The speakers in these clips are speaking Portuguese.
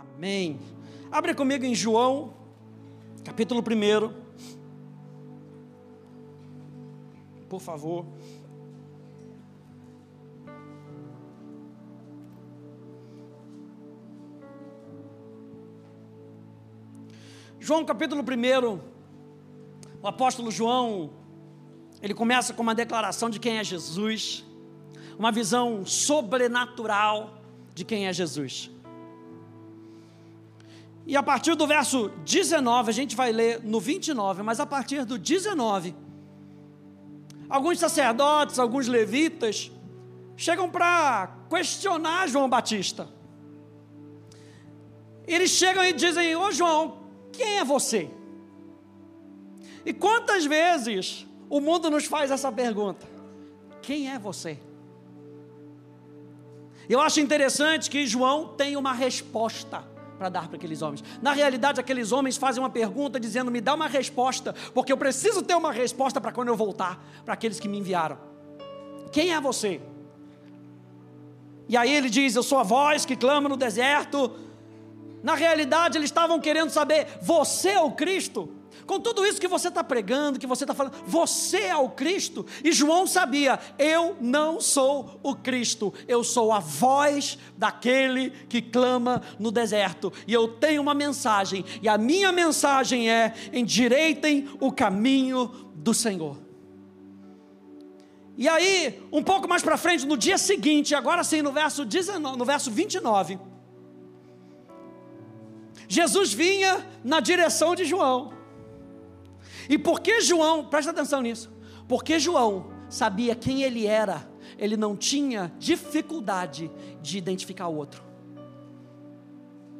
Amém. Abre comigo em João, capítulo 1. Por favor. João capítulo 1, o apóstolo João, ele começa com uma declaração de quem é Jesus, uma visão sobrenatural de quem é Jesus. E a partir do verso 19, a gente vai ler no 29, mas a partir do 19, alguns sacerdotes, alguns levitas, chegam para questionar João Batista. Eles chegam e dizem: Ô João, quem é você? E quantas vezes o mundo nos faz essa pergunta: Quem é você? Eu acho interessante que João tem uma resposta para dar para aqueles homens. Na realidade, aqueles homens fazem uma pergunta dizendo: me dá uma resposta, porque eu preciso ter uma resposta para quando eu voltar, para aqueles que me enviaram. Quem é você? E aí ele diz: Eu sou a voz que clama no deserto. Na realidade, eles estavam querendo saber: você é o Cristo? Com tudo isso que você está pregando, que você está falando, você é o Cristo. E João sabia: eu não sou o Cristo, eu sou a voz daquele que clama no deserto. E eu tenho uma mensagem, e a minha mensagem é: endireitem o caminho do Senhor. E aí, um pouco mais para frente, no dia seguinte, agora sim, no verso, 19, no verso 29, Jesus vinha na direção de João. E porque João, presta atenção nisso, porque João sabia quem ele era, ele não tinha dificuldade de identificar o outro.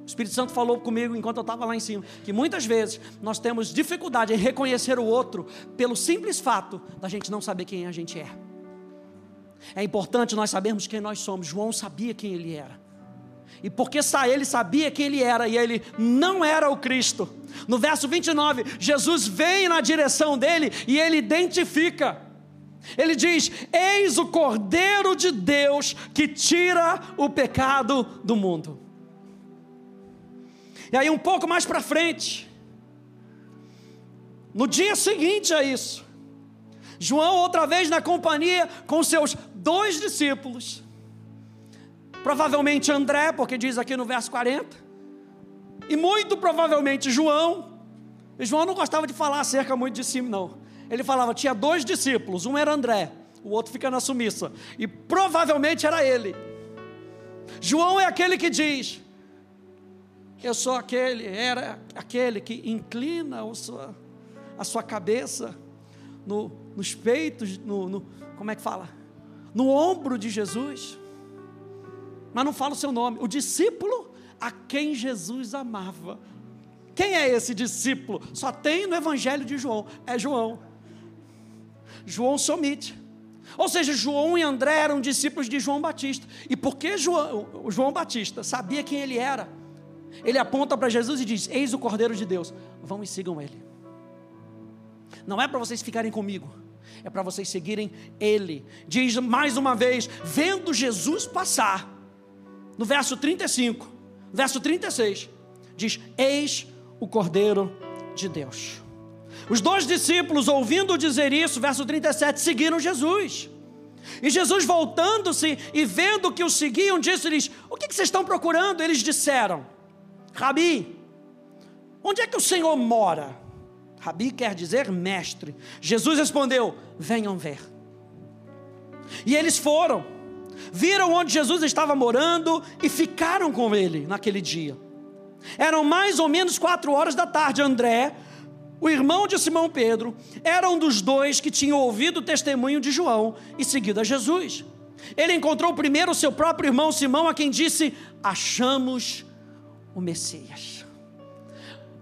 O Espírito Santo falou comigo enquanto eu estava lá em cima, que muitas vezes nós temos dificuldade em reconhecer o outro pelo simples fato da gente não saber quem a gente é. É importante nós sabermos quem nós somos. João sabia quem ele era. E porque ele sabia quem ele era e ele não era o Cristo. No verso 29, Jesus vem na direção dele e ele identifica. Ele diz: Eis o Cordeiro de Deus que tira o pecado do mundo. E aí, um pouco mais para frente, no dia seguinte a isso, João, outra vez na companhia com seus dois discípulos, Provavelmente André, porque diz aqui no verso 40. E muito provavelmente João. E João não gostava de falar acerca muito de si, não. Ele falava, tinha dois discípulos, um era André, o outro fica na sumissa. E provavelmente era ele. João é aquele que diz: Eu sou aquele, era aquele que inclina a sua, a sua cabeça no, nos peitos, no, no, como é que fala? No ombro de Jesus mas não fala o seu nome. O discípulo a quem Jesus amava. Quem é esse discípulo? Só tem no Evangelho de João. É João. João se omite. Ou seja, João e André eram discípulos de João Batista. E porque João, João Batista sabia quem ele era, ele aponta para Jesus e diz: Eis o Cordeiro de Deus, vão e sigam ele. Não é para vocês ficarem comigo, é para vocês seguirem ele. Diz mais uma vez: vendo Jesus passar, no verso 35, verso 36, diz: Eis o Cordeiro de Deus. Os dois discípulos, ouvindo dizer isso, verso 37, seguiram Jesus. E Jesus, voltando-se e vendo que o seguiam, disse-lhes: O que, vocês estão procurando? Eles disseram: Rabi, onde é que o Senhor mora? Rabi quer dizer mestre. Jesus respondeu: Venham ver. E eles foram viram onde Jesus estava morando e ficaram com ele naquele dia. Eram mais ou menos quatro horas da tarde. André, o irmão de Simão Pedro, era um dos dois que tinham ouvido o testemunho de João e seguido a Jesus. Ele encontrou primeiro o seu próprio irmão Simão, a quem disse: Achamos o Messias.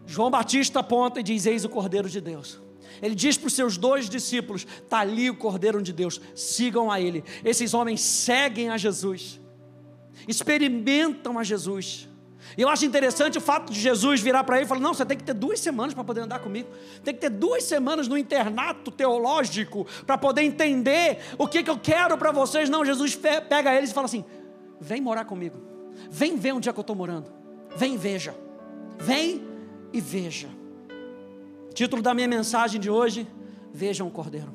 João Batista aponta e diz: Eis o Cordeiro de Deus. Ele diz para os seus dois discípulos: está ali o Cordeiro de Deus, sigam a Ele. Esses homens seguem a Jesus, experimentam a Jesus. E eu acho interessante o fato de Jesus virar para ele e falar: Não, você tem que ter duas semanas para poder andar comigo, tem que ter duas semanas no internato teológico para poder entender o que, que eu quero para vocês. Não, Jesus pega eles e fala assim: Vem morar comigo, vem ver onde é que eu estou morando. Vem veja. Vem e veja. Título da minha mensagem de hoje: Vejam o Cordeiro.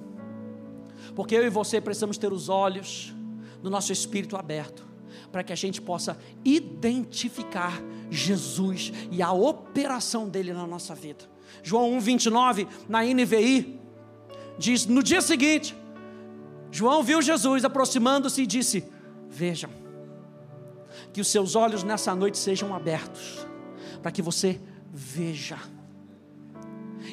Porque eu e você precisamos ter os olhos do nosso espírito aberto para que a gente possa identificar Jesus e a operação dele na nossa vida. João 1:29 na NVI diz: No dia seguinte, João viu Jesus aproximando-se e disse: Vejam, que os seus olhos nessa noite sejam abertos, para que você veja,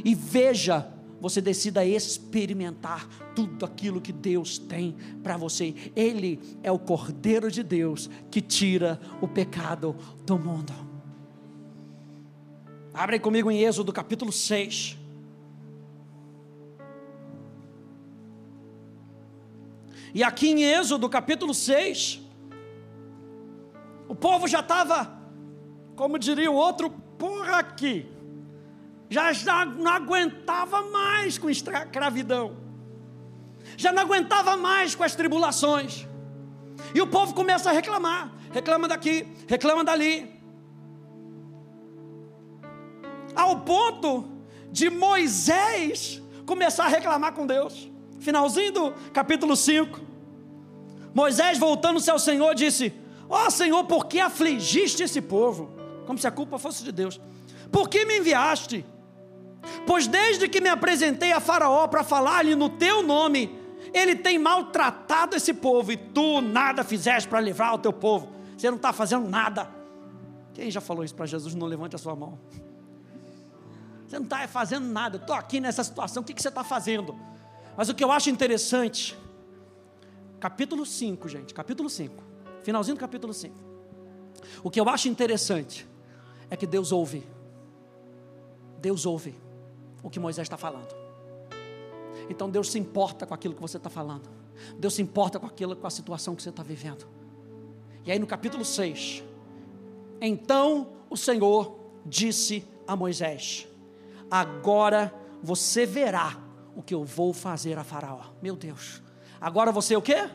e veja, você decida experimentar tudo aquilo que Deus tem para você. Ele é o Cordeiro de Deus que tira o pecado do mundo. Abre comigo em Êxodo capítulo 6. E aqui em Êxodo capítulo 6, o povo já estava, como diria o outro, por aqui. Já, já não aguentava mais com escravidão. Já não aguentava mais com as tribulações. E o povo começa a reclamar. Reclama daqui, reclama dali. Ao ponto de Moisés começar a reclamar com Deus. Finalzinho do capítulo 5. Moisés, voltando-se ao Senhor, disse: Ó oh, Senhor, por que afligiste esse povo? Como se a culpa fosse de Deus. Por que me enviaste? Pois desde que me apresentei a Faraó para falar-lhe no teu nome, ele tem maltratado esse povo e tu nada fizeste para livrar o teu povo. Você não está fazendo nada. Quem já falou isso para Jesus? Não levante a sua mão. Você não está fazendo nada. Estou aqui nessa situação. O que, que você está fazendo? Mas o que eu acho interessante, capítulo 5, gente, capítulo 5, finalzinho do capítulo 5. O que eu acho interessante é que Deus ouve. Deus ouve o que Moisés está falando. Então Deus se importa com aquilo que você está falando. Deus se importa com aquilo, com a situação que você está vivendo. E aí no capítulo 6, então o Senhor disse a Moisés: Agora você verá o que eu vou fazer a Faraó. Meu Deus. Agora você o que?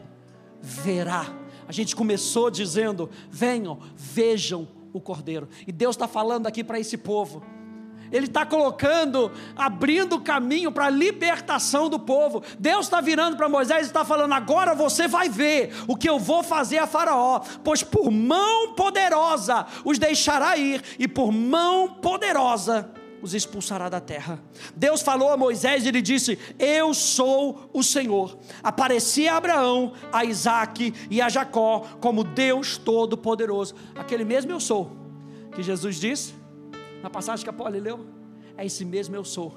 Verá. A gente começou dizendo: venham, vejam o cordeiro. E Deus está falando aqui para esse povo. Ele está colocando, abrindo o caminho para a libertação do povo. Deus está virando para Moisés e está falando: agora você vai ver o que eu vou fazer a Faraó, pois por mão poderosa os deixará ir, e por mão poderosa os expulsará da terra. Deus falou a Moisés e ele disse: Eu sou o Senhor. Apareci a Abraão, a Isaac e a Jacó como Deus Todo-Poderoso. Aquele mesmo eu sou, que Jesus disse na passagem que a Paulo leu, é esse mesmo eu sou.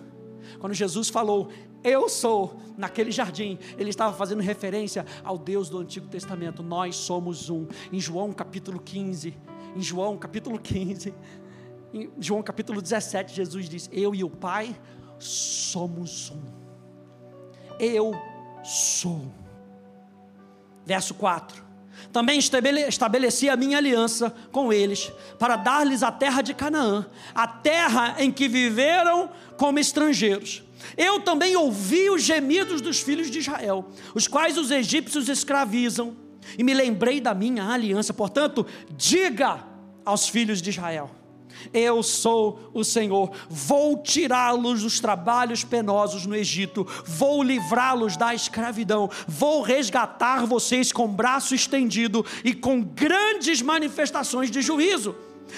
Quando Jesus falou, eu sou, naquele jardim, ele estava fazendo referência ao Deus do Antigo Testamento. Nós somos um. Em João capítulo 15, em João capítulo 15, em João capítulo 17, Jesus diz: Eu e o Pai somos um. Eu sou. Verso 4. Também estabeleci a minha aliança com eles, para dar-lhes a terra de Canaã, a terra em que viveram como estrangeiros. Eu também ouvi os gemidos dos filhos de Israel, os quais os egípcios escravizam, e me lembrei da minha aliança. Portanto, diga aos filhos de Israel: eu sou o Senhor, vou tirá-los dos trabalhos penosos no Egito, vou livrá-los da escravidão, vou resgatar vocês com braço estendido e com grandes manifestações de juízo.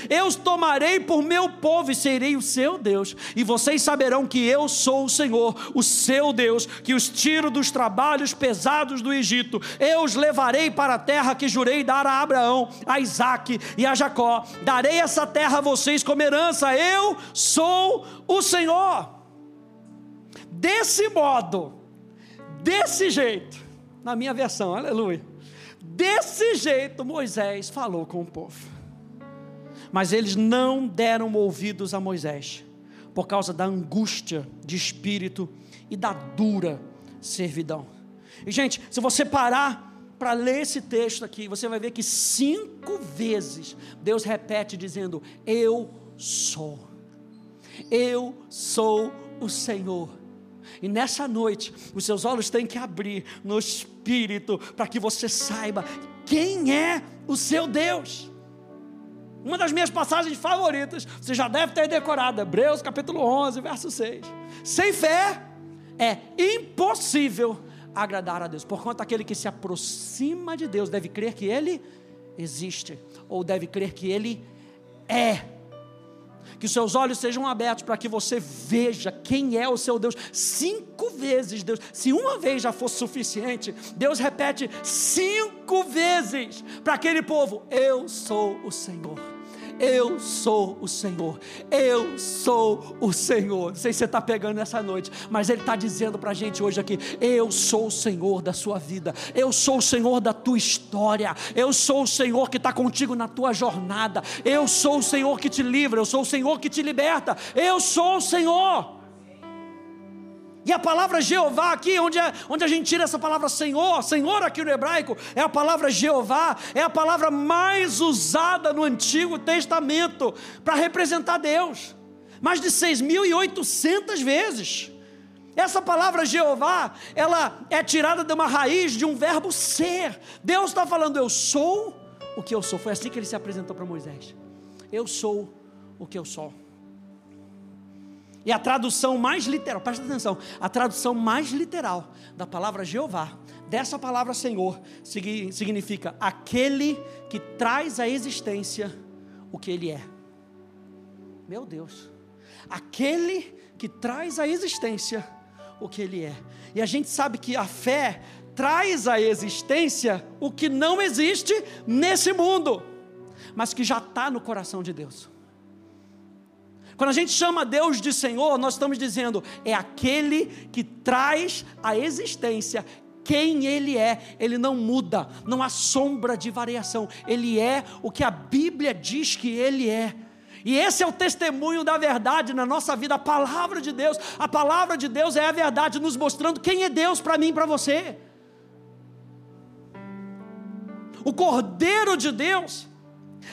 Eu os tomarei por meu povo e serei o seu Deus, e vocês saberão que eu sou o Senhor, o seu Deus, que os tiro dos trabalhos pesados do Egito. Eu os levarei para a terra que jurei dar a Abraão, a Isaque e a Jacó. Darei essa terra a vocês como herança. Eu sou o Senhor. Desse modo, desse jeito, na minha versão, aleluia. Desse jeito Moisés falou com o povo. Mas eles não deram ouvidos a Moisés, por causa da angústia de espírito e da dura servidão. E, gente, se você parar para ler esse texto aqui, você vai ver que cinco vezes Deus repete dizendo: Eu sou. Eu sou o Senhor. E nessa noite, os seus olhos têm que abrir no espírito para que você saiba quem é o seu Deus. Uma das minhas passagens favoritas, você já deve ter decorado, Hebreus capítulo 11, verso 6. Sem fé é impossível agradar a Deus, porquanto aquele que se aproxima de Deus deve crer que Ele existe, ou deve crer que Ele é. Que os seus olhos sejam abertos para que você veja quem é o seu Deus. Cinco vezes, Deus. Se uma vez já fosse suficiente, Deus repete cinco vezes para aquele povo: Eu sou o Senhor. Eu sou o Senhor, eu sou o Senhor. Não sei se você está pegando essa noite, mas Ele está dizendo para a gente hoje aqui: Eu sou o Senhor da sua vida, eu sou o Senhor da tua história, eu sou o Senhor que está contigo na tua jornada, eu sou o Senhor que te livra, eu sou o Senhor que te liberta, eu sou o Senhor. E a palavra Jeová aqui, onde, é, onde a gente tira essa palavra Senhor, Senhor aqui no hebraico, é a palavra Jeová, é a palavra mais usada no Antigo Testamento para representar Deus. Mais de 6.800 vezes. Essa palavra Jeová, ela é tirada de uma raiz de um verbo ser. Deus está falando, eu sou o que eu sou. Foi assim que ele se apresentou para Moisés. Eu sou o que eu sou. E a tradução mais literal, presta atenção, a tradução mais literal da palavra Jeová, dessa palavra Senhor, significa aquele que traz à existência o que ele é. Meu Deus, aquele que traz à existência o que ele é. E a gente sabe que a fé traz à existência o que não existe nesse mundo, mas que já está no coração de Deus. Quando a gente chama Deus de Senhor, nós estamos dizendo, é aquele que traz à existência quem Ele é, Ele não muda, não há sombra de variação, Ele é o que a Bíblia diz que Ele é. E esse é o testemunho da verdade na nossa vida, a palavra de Deus. A palavra de Deus é a verdade, nos mostrando quem é Deus para mim e para você. O Cordeiro de Deus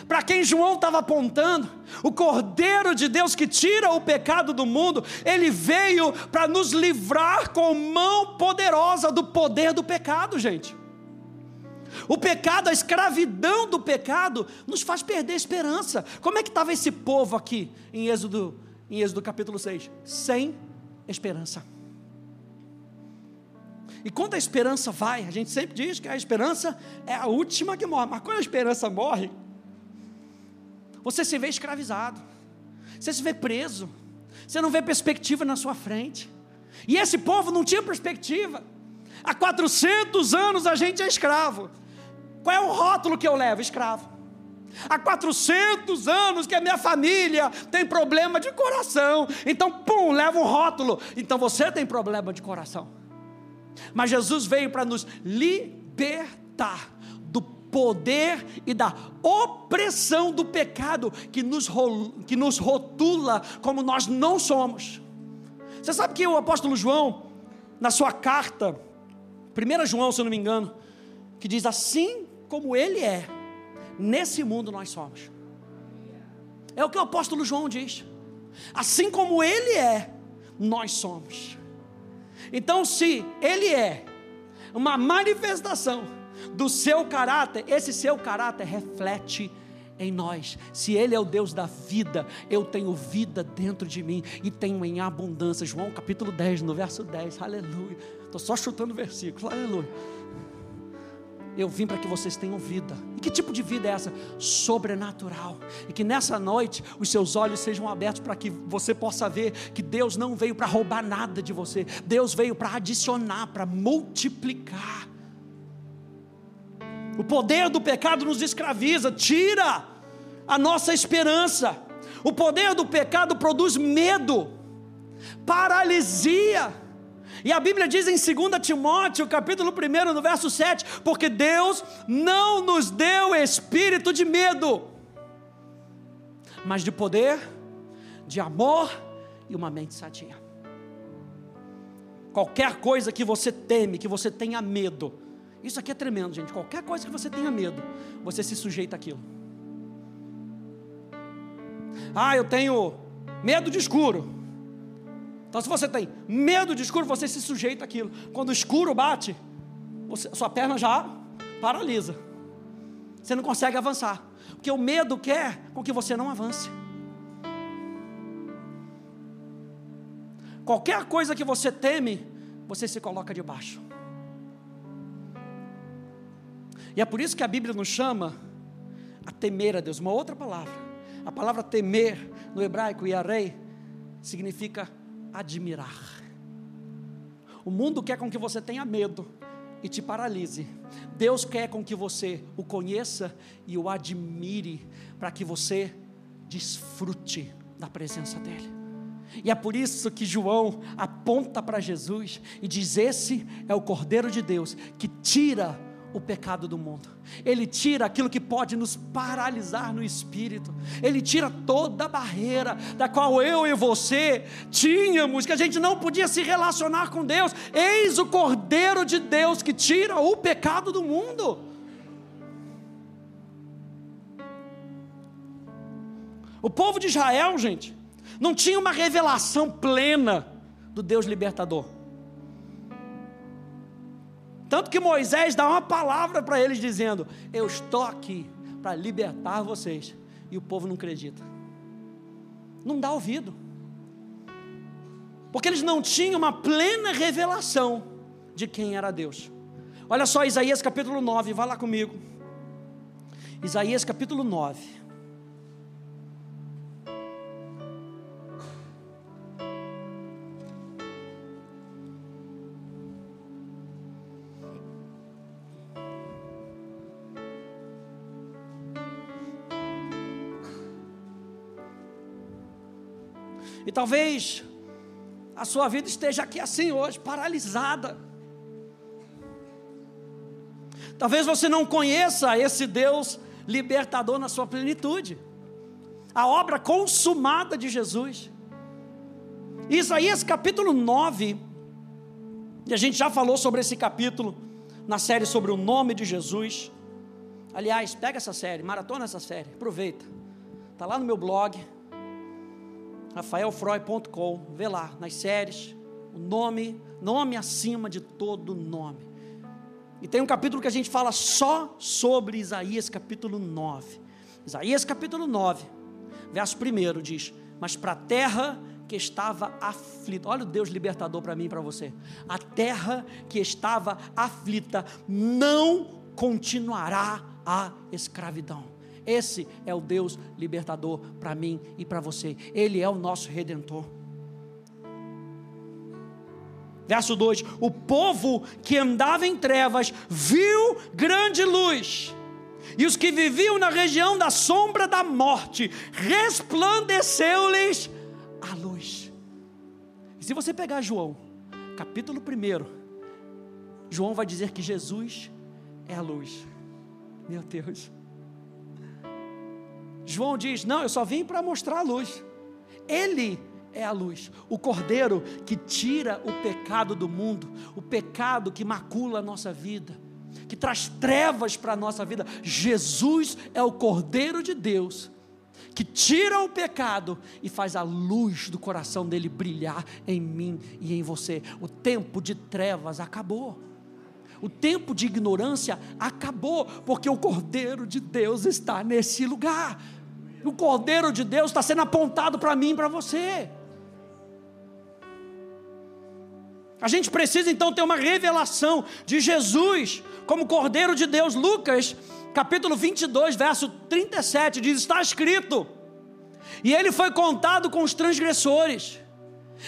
para quem João estava apontando, o Cordeiro de Deus que tira o pecado do mundo, ele veio para nos livrar com mão poderosa do poder do pecado, gente. O pecado, a escravidão do pecado, nos faz perder a esperança. Como é que estava esse povo aqui em Êxodo, em Êxodo capítulo 6? Sem esperança. E quando a esperança vai, a gente sempre diz que a esperança é a última que morre, mas quando a esperança morre, você se vê escravizado, você se vê preso, você não vê perspectiva na sua frente. E esse povo não tinha perspectiva. Há 400 anos a gente é escravo. Qual é o rótulo que eu levo? Escravo. Há 400 anos que a minha família tem problema de coração. Então, pum, leva um rótulo. Então você tem problema de coração. Mas Jesus veio para nos libertar poder e da opressão do pecado que nos, que nos rotula como nós não somos. Você sabe que o apóstolo João, na sua carta, 1 João, se eu não me engano, que diz assim como ele é, nesse mundo nós somos. É o que o apóstolo João diz. Assim como ele é, nós somos. Então, se ele é uma manifestação do seu caráter, esse seu caráter reflete em nós. Se Ele é o Deus da vida, eu tenho vida dentro de mim e tenho em abundância. João capítulo 10, no verso 10, aleluia. Estou só chutando versículos, aleluia. Eu vim para que vocês tenham vida. E que tipo de vida é essa? Sobrenatural. E que nessa noite os seus olhos sejam abertos para que você possa ver que Deus não veio para roubar nada de você. Deus veio para adicionar, para multiplicar. O poder do pecado nos escraviza, tira a nossa esperança. O poder do pecado produz medo, paralisia. E a Bíblia diz em 2 Timóteo, capítulo 1, no verso 7, porque Deus não nos deu espírito de medo, mas de poder, de amor e uma mente sadia. Qualquer coisa que você teme, que você tenha medo, isso aqui é tremendo, gente. Qualquer coisa que você tenha medo, você se sujeita àquilo. Ah, eu tenho medo de escuro. Então, se você tem medo de escuro, você se sujeita àquilo. Quando o escuro bate, você, sua perna já paralisa. Você não consegue avançar. Porque o medo quer com que você não avance. Qualquer coisa que você teme, você se coloca debaixo. E é por isso que a Bíblia nos chama a temer a Deus. Uma outra palavra. A palavra temer no hebraico, yarei, significa admirar. O mundo quer com que você tenha medo e te paralise. Deus quer com que você o conheça e o admire, para que você desfrute da presença dEle. E é por isso que João aponta para Jesus e diz: Esse é o Cordeiro de Deus que tira o pecado do mundo. Ele tira aquilo que pode nos paralisar no espírito. Ele tira toda a barreira da qual eu e você tínhamos, que a gente não podia se relacionar com Deus. Eis o Cordeiro de Deus que tira o pecado do mundo. O povo de Israel, gente, não tinha uma revelação plena do Deus libertador. Tanto que Moisés dá uma palavra para eles dizendo: Eu estou aqui para libertar vocês. E o povo não acredita. Não dá ouvido. Porque eles não tinham uma plena revelação de quem era Deus. Olha só Isaías capítulo 9, vai lá comigo. Isaías capítulo 9. E talvez a sua vida esteja aqui assim hoje, paralisada. Talvez você não conheça esse Deus libertador na sua plenitude. A obra consumada de Jesus. Isaías capítulo 9, e a gente já falou sobre esse capítulo na série sobre o nome de Jesus. Aliás, pega essa série, maratona essa série, aproveita. Está lá no meu blog, rafaelfroy.com, vê lá nas séries, o nome, nome acima de todo nome. E tem um capítulo que a gente fala só sobre Isaías capítulo 9. Isaías capítulo 9, verso 1 diz: Mas para a terra que estava aflita, olha o Deus libertador para mim e para você. A terra que estava aflita não continuará a escravidão esse é o Deus libertador para mim e para você. Ele é o nosso redentor. Verso 2: O povo que andava em trevas viu grande luz, e os que viviam na região da sombra da morte, resplandeceu-lhes a luz. E se você pegar João, capítulo 1, João vai dizer que Jesus é a luz. Meu Deus. João diz: Não, eu só vim para mostrar a luz. Ele é a luz, o cordeiro que tira o pecado do mundo, o pecado que macula a nossa vida, que traz trevas para a nossa vida. Jesus é o cordeiro de Deus que tira o pecado e faz a luz do coração dele brilhar em mim e em você. O tempo de trevas acabou. O tempo de ignorância acabou, porque o Cordeiro de Deus está nesse lugar. O Cordeiro de Deus está sendo apontado para mim e para você. A gente precisa então ter uma revelação de Jesus como Cordeiro de Deus. Lucas, capítulo 22, verso 37, diz: Está escrito, e ele foi contado com os transgressores.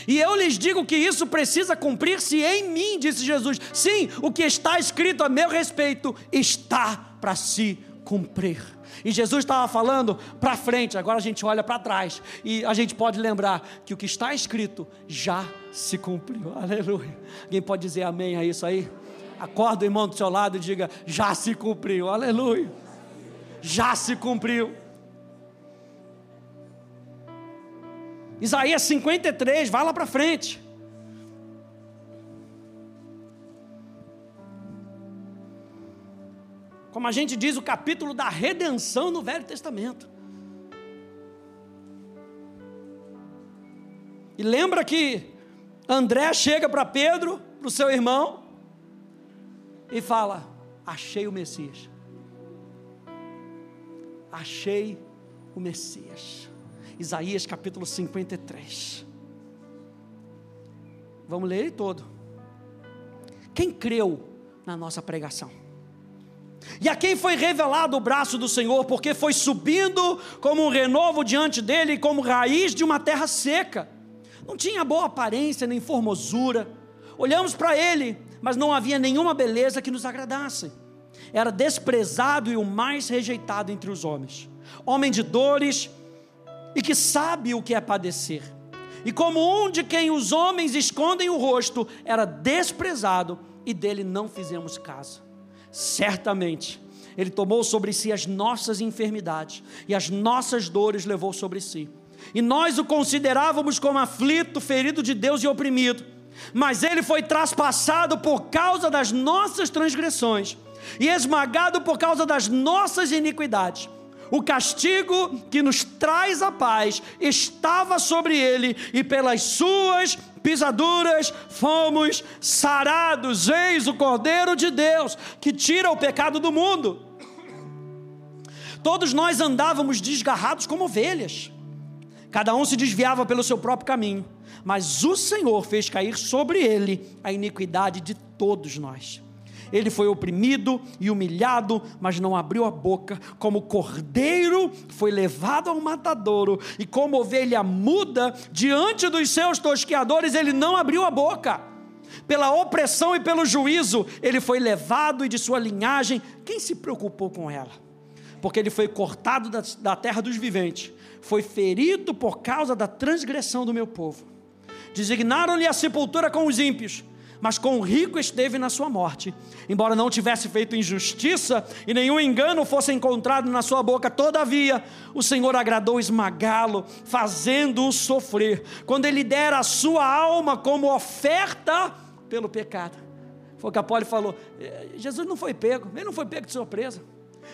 E eu lhes digo que isso precisa cumprir-se em mim, disse Jesus. Sim, o que está escrito a meu respeito está para se cumprir. E Jesus estava falando para frente, agora a gente olha para trás e a gente pode lembrar que o que está escrito já se cumpriu. Aleluia. Alguém pode dizer amém a isso aí? Acorda o irmão do seu lado e diga: já se cumpriu. Aleluia. Já se cumpriu. Isaías 53, vai lá para frente. Como a gente diz, o capítulo da redenção no Velho Testamento. E lembra que André chega para Pedro, para o seu irmão, e fala: Achei o Messias. achei o Messias. Isaías capítulo 53. Vamos ler ele todo. Quem creu na nossa pregação? E a quem foi revelado o braço do Senhor, porque foi subindo como um renovo diante dele, como raiz de uma terra seca. Não tinha boa aparência nem formosura. Olhamos para ele, mas não havia nenhuma beleza que nos agradasse. Era desprezado e o mais rejeitado entre os homens. Homem de dores e que sabe o que é padecer. E como um de quem os homens escondem o rosto, era desprezado e dele não fizemos caso. Certamente, ele tomou sobre si as nossas enfermidades e as nossas dores levou sobre si. E nós o considerávamos como aflito, ferido de Deus e oprimido. Mas ele foi traspassado por causa das nossas transgressões e esmagado por causa das nossas iniquidades. O castigo que nos traz a paz estava sobre ele, e pelas suas pisaduras fomos sarados. Eis o Cordeiro de Deus que tira o pecado do mundo. Todos nós andávamos desgarrados como ovelhas, cada um se desviava pelo seu próprio caminho, mas o Senhor fez cair sobre ele a iniquidade de todos nós. Ele foi oprimido e humilhado, mas não abriu a boca. Como cordeiro foi levado ao matadouro, e como ovelha muda diante dos seus tosqueadores, ele não abriu a boca. Pela opressão e pelo juízo, ele foi levado, e de sua linhagem, quem se preocupou com ela? Porque ele foi cortado da, da terra dos viventes, foi ferido por causa da transgressão do meu povo. Designaram-lhe a sepultura com os ímpios mas com rico esteve na sua morte. Embora não tivesse feito injustiça e nenhum engano fosse encontrado na sua boca, todavia o Senhor agradou esmagá-lo, fazendo-o sofrer, quando ele dera a sua alma como oferta pelo pecado. Foi o que a Poli falou: eh, Jesus não foi pego, ele não foi pego de surpresa.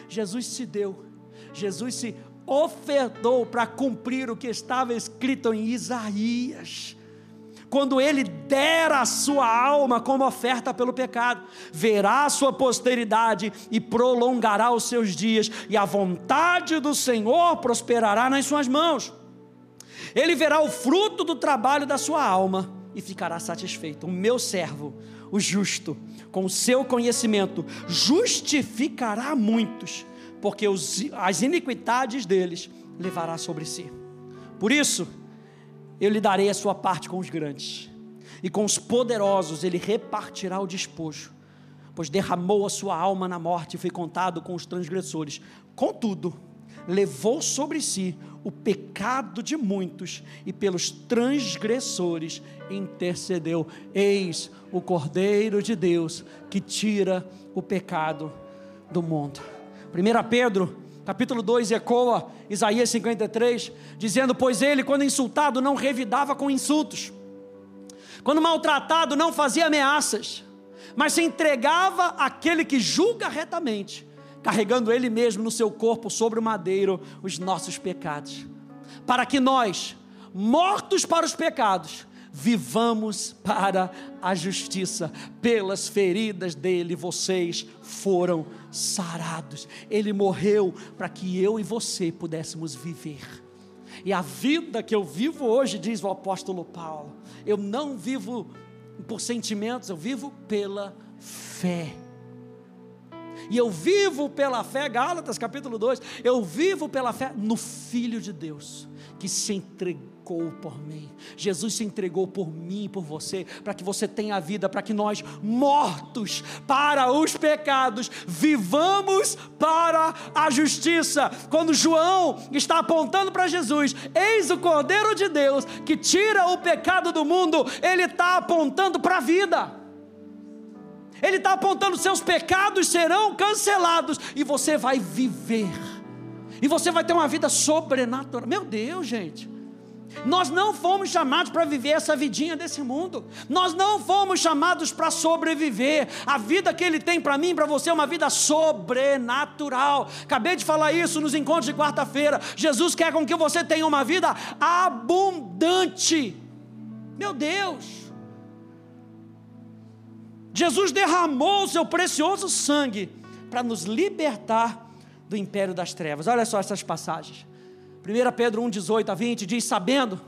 Jesus se deu, Jesus se ofertou para cumprir o que estava escrito em Isaías quando ele der a sua alma como oferta pelo pecado, verá a sua posteridade e prolongará os seus dias, e a vontade do Senhor prosperará nas suas mãos. Ele verá o fruto do trabalho da sua alma e ficará satisfeito. O meu servo, o justo, com o seu conhecimento, justificará muitos, porque os, as iniquidades deles levará sobre si. Por isso, eu lhe darei a sua parte com os grandes, e com os poderosos ele repartirá o despojo, pois derramou a sua alma na morte e foi contado com os transgressores. Contudo, levou sobre si o pecado de muitos e pelos transgressores intercedeu. Eis o Cordeiro de Deus que tira o pecado do mundo. 1 Pedro capítulo 2 ecoa Isaías 53, dizendo: Pois ele, quando insultado, não revidava com insultos, quando maltratado, não fazia ameaças, mas se entregava àquele que julga retamente, carregando ele mesmo no seu corpo sobre o madeiro os nossos pecados, para que nós, mortos para os pecados, vivamos para a justiça. Pelas feridas dele vocês foram sarados. Ele morreu para que eu e você pudéssemos viver. E a vida que eu vivo hoje, diz o apóstolo Paulo, eu não vivo por sentimentos, eu vivo pela fé. E eu vivo pela fé, Gálatas capítulo 2, eu vivo pela fé no Filho de Deus, que se entregou por mim. Jesus se entregou por mim e por você, para que você tenha vida, para que nós, mortos para os pecados, vivamos para a justiça. Quando João está apontando para Jesus, eis o Cordeiro de Deus que tira o pecado do mundo, ele está apontando para a vida. Ele está apontando: seus pecados serão cancelados e você vai viver. E você vai ter uma vida sobrenatural. Meu Deus, gente. Nós não fomos chamados para viver essa vidinha desse mundo. Nós não fomos chamados para sobreviver. A vida que Ele tem para mim para você é uma vida sobrenatural. Acabei de falar isso nos encontros de quarta-feira. Jesus quer com que você tenha uma vida abundante. Meu Deus. Jesus derramou o seu precioso sangue para nos libertar do império das trevas. Olha só essas passagens. 1 Pedro 1, 18 a 20 diz: Sabendo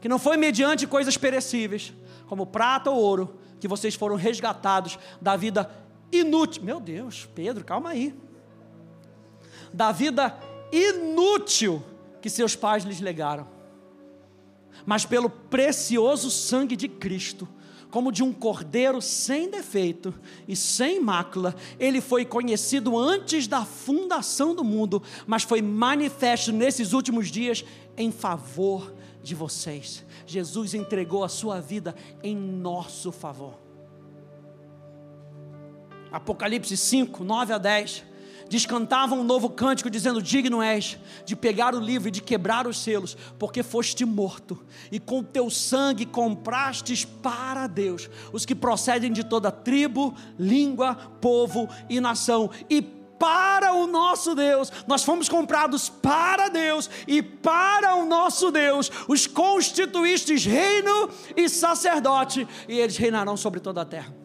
que não foi mediante coisas perecíveis, como prata ou ouro, que vocês foram resgatados da vida inútil. Meu Deus, Pedro, calma aí. Da vida inútil que seus pais lhes legaram, mas pelo precioso sangue de Cristo como de um cordeiro sem defeito e sem mácula. Ele foi conhecido antes da fundação do mundo, mas foi manifesto nesses últimos dias em favor de vocês. Jesus entregou a sua vida em nosso favor. Apocalipse 5, 9 a 10 diz: cantavam um novo cântico, dizendo: Digno és de pegar o livro e de quebrar os selos, porque foste morto, e com teu sangue comprastes para Deus os que procedem de toda tribo, língua, povo e nação, e para o nosso Deus, nós fomos comprados para Deus e para o nosso Deus, os constituístes reino e sacerdote, e eles reinarão sobre toda a terra.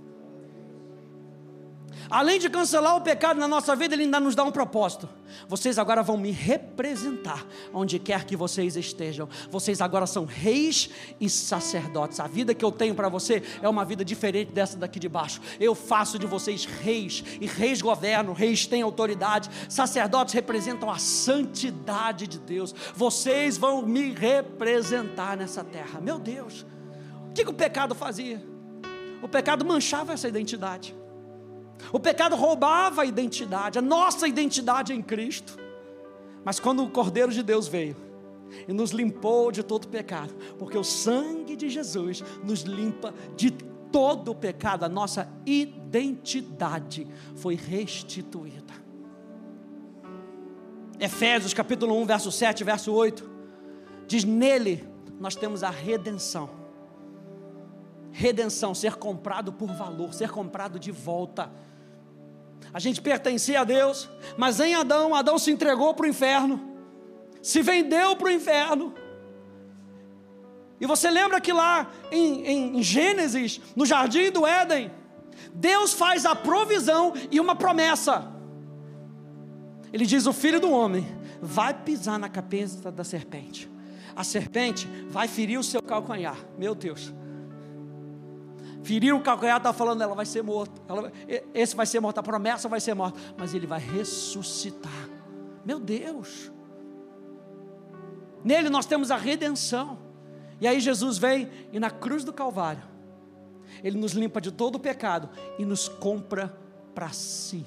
Além de cancelar o pecado na nossa vida, Ele ainda nos dá um propósito. Vocês agora vão me representar onde quer que vocês estejam. Vocês agora são reis e sacerdotes. A vida que eu tenho para você é uma vida diferente dessa daqui de baixo. Eu faço de vocês reis, e reis governam, reis têm autoridade, sacerdotes representam a santidade de Deus. Vocês vão me representar nessa terra. Meu Deus, o que, que o pecado fazia? O pecado manchava essa identidade. O pecado roubava a identidade, a nossa identidade em Cristo. Mas quando o Cordeiro de Deus veio e nos limpou de todo pecado, porque o sangue de Jesus nos limpa de todo o pecado, a nossa identidade foi restituída. Efésios capítulo 1, verso 7, verso 8, diz: Nele nós temos a redenção. Redenção, ser comprado por valor, ser comprado de volta a gente pertencia a Deus, mas em Adão, Adão se entregou para o inferno, se vendeu para o inferno. E você lembra que lá em, em Gênesis, no jardim do Éden, Deus faz a provisão e uma promessa. Ele diz: O filho do homem vai pisar na cabeça da serpente, a serpente vai ferir o seu calcanhar. Meu Deus feriram o calcanhar, está falando, ela vai ser morta. Ela, esse vai ser morto, a promessa vai ser morta. Mas ele vai ressuscitar. Meu Deus. Nele nós temos a redenção. E aí Jesus vem e na cruz do Calvário, Ele nos limpa de todo o pecado e nos compra para si.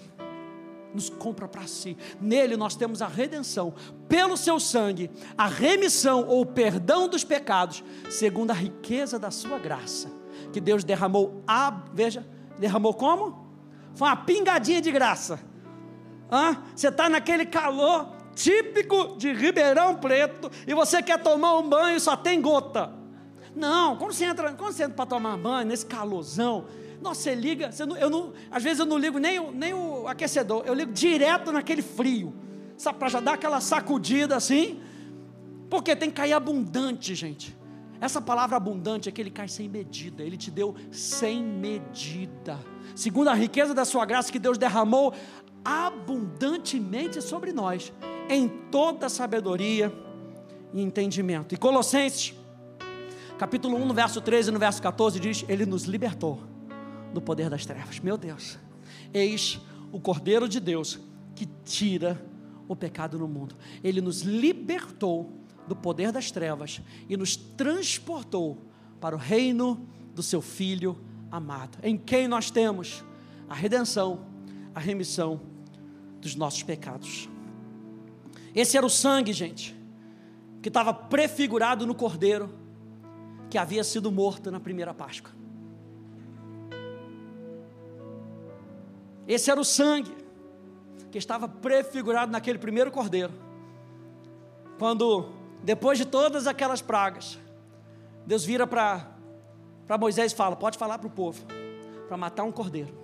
Nos compra para si. Nele nós temos a redenção, pelo seu sangue, a remissão ou perdão dos pecados, segundo a riqueza da sua graça que Deus derramou, a, veja, derramou como? Foi uma pingadinha de graça. Você está naquele calor típico de Ribeirão Preto e você quer tomar um banho e só tem gota. Não, quando você entra, você entra para tomar banho nesse calorzão, nossa, você liga, você não, eu não, às vezes eu não ligo nem o, nem o aquecedor, eu ligo direto naquele frio, para já dar aquela sacudida assim, porque tem que cair abundante, gente. Essa palavra abundante é que ele cai sem medida, ele te deu sem medida, segundo a riqueza da sua graça que Deus derramou abundantemente sobre nós, em toda sabedoria e entendimento. E Colossenses, capítulo 1, no verso 13 e no verso 14, diz: Ele nos libertou do poder das trevas. Meu Deus, eis o Cordeiro de Deus que tira o pecado no mundo, ele nos libertou do poder das trevas e nos transportou para o reino do seu Filho amado, em quem nós temos a redenção, a remissão dos nossos pecados. Esse era o sangue, gente, que estava prefigurado no cordeiro que havia sido morto na primeira Páscoa. Esse era o sangue que estava prefigurado naquele primeiro cordeiro. Quando depois de todas aquelas pragas, Deus vira para Moisés e fala: Pode falar para o povo, para matar um cordeiro,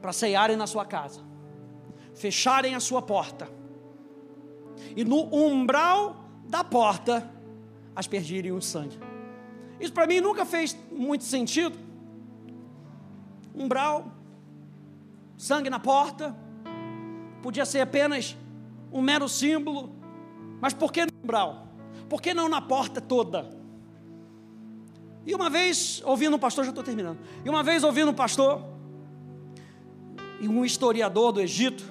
para ceiarem na sua casa, fecharem a sua porta, e no umbral da porta aspergirem o sangue. Isso para mim nunca fez muito sentido. Umbral, sangue na porta, podia ser apenas um mero símbolo, mas por que no umbral? Por que não na porta toda? E uma vez, ouvindo um pastor, já estou terminando. E uma vez, ouvindo um pastor, e um historiador do Egito,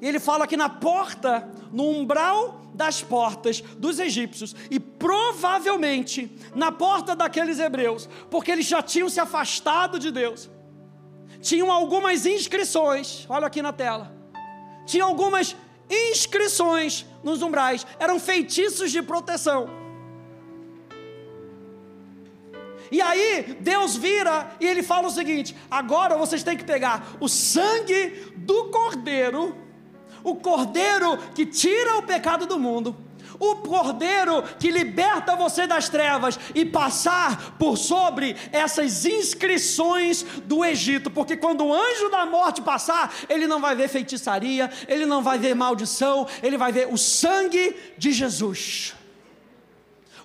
ele fala que na porta, no umbral das portas dos egípcios, e provavelmente na porta daqueles hebreus, porque eles já tinham se afastado de Deus, tinham algumas inscrições, olha aqui na tela, tinham algumas inscrições nos umbrais, eram feitiços de proteção. E aí Deus vira e ele fala o seguinte: agora vocês têm que pegar o sangue do cordeiro, o cordeiro que tira o pecado do mundo, o cordeiro que liberta você das trevas e passar por sobre essas inscrições do Egito, porque quando o anjo da morte passar, ele não vai ver feitiçaria, ele não vai ver maldição, ele vai ver o sangue de Jesus.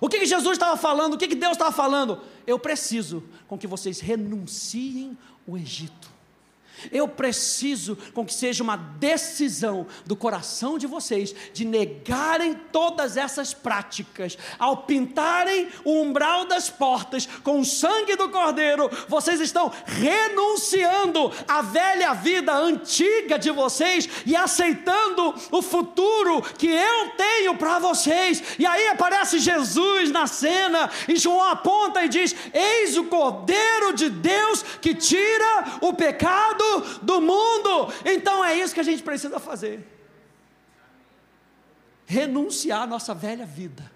O que, que Jesus estava falando? O que, que Deus estava falando? Eu preciso com que vocês renunciem o Egito. Eu preciso com que seja uma decisão do coração de vocês de negarem todas essas práticas. Ao pintarem o umbral das portas com o sangue do cordeiro, vocês estão renunciando à velha vida antiga de vocês e aceitando o futuro que eu tenho para vocês. E aí aparece Jesus na cena e João aponta e diz: Eis o cordeiro de Deus que tira o pecado do mundo. Então é isso que a gente precisa fazer. Renunciar à nossa velha vida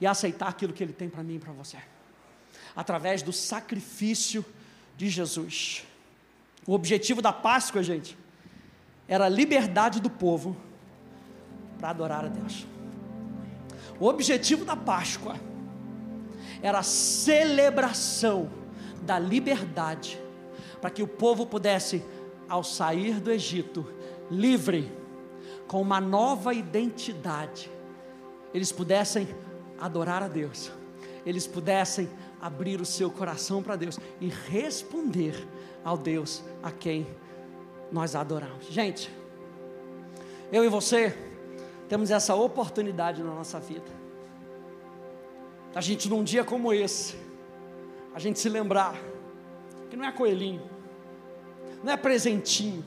e aceitar aquilo que Ele tem para mim e para você, através do sacrifício de Jesus. O objetivo da Páscoa, gente, era a liberdade do povo para adorar a Deus. O objetivo da Páscoa era a celebração da liberdade para que o povo pudesse, ao sair do Egito, livre, com uma nova identidade, eles pudessem adorar a Deus, eles pudessem abrir o seu coração para Deus e responder ao Deus a quem nós adoramos. Gente, eu e você temos essa oportunidade na nossa vida. A gente num dia como esse, a gente se lembrar que não é coelhinho, não é presentinho.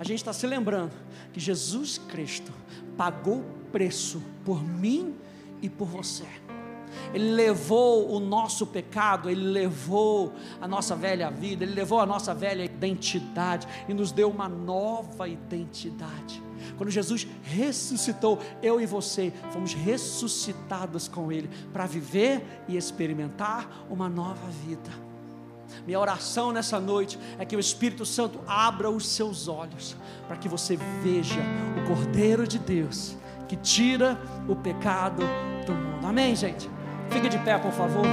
A gente está se lembrando que Jesus Cristo pagou o preço por mim e por você. Ele levou o nosso pecado, Ele levou a nossa velha vida, Ele levou a nossa velha identidade e nos deu uma nova identidade. Quando Jesus ressuscitou, eu e você fomos ressuscitados com Ele para viver e experimentar uma nova vida. Minha oração nessa noite é que o Espírito Santo abra os seus olhos para que você veja o Cordeiro de Deus que tira o pecado do mundo. Amém, gente? Fica de pé, por favor.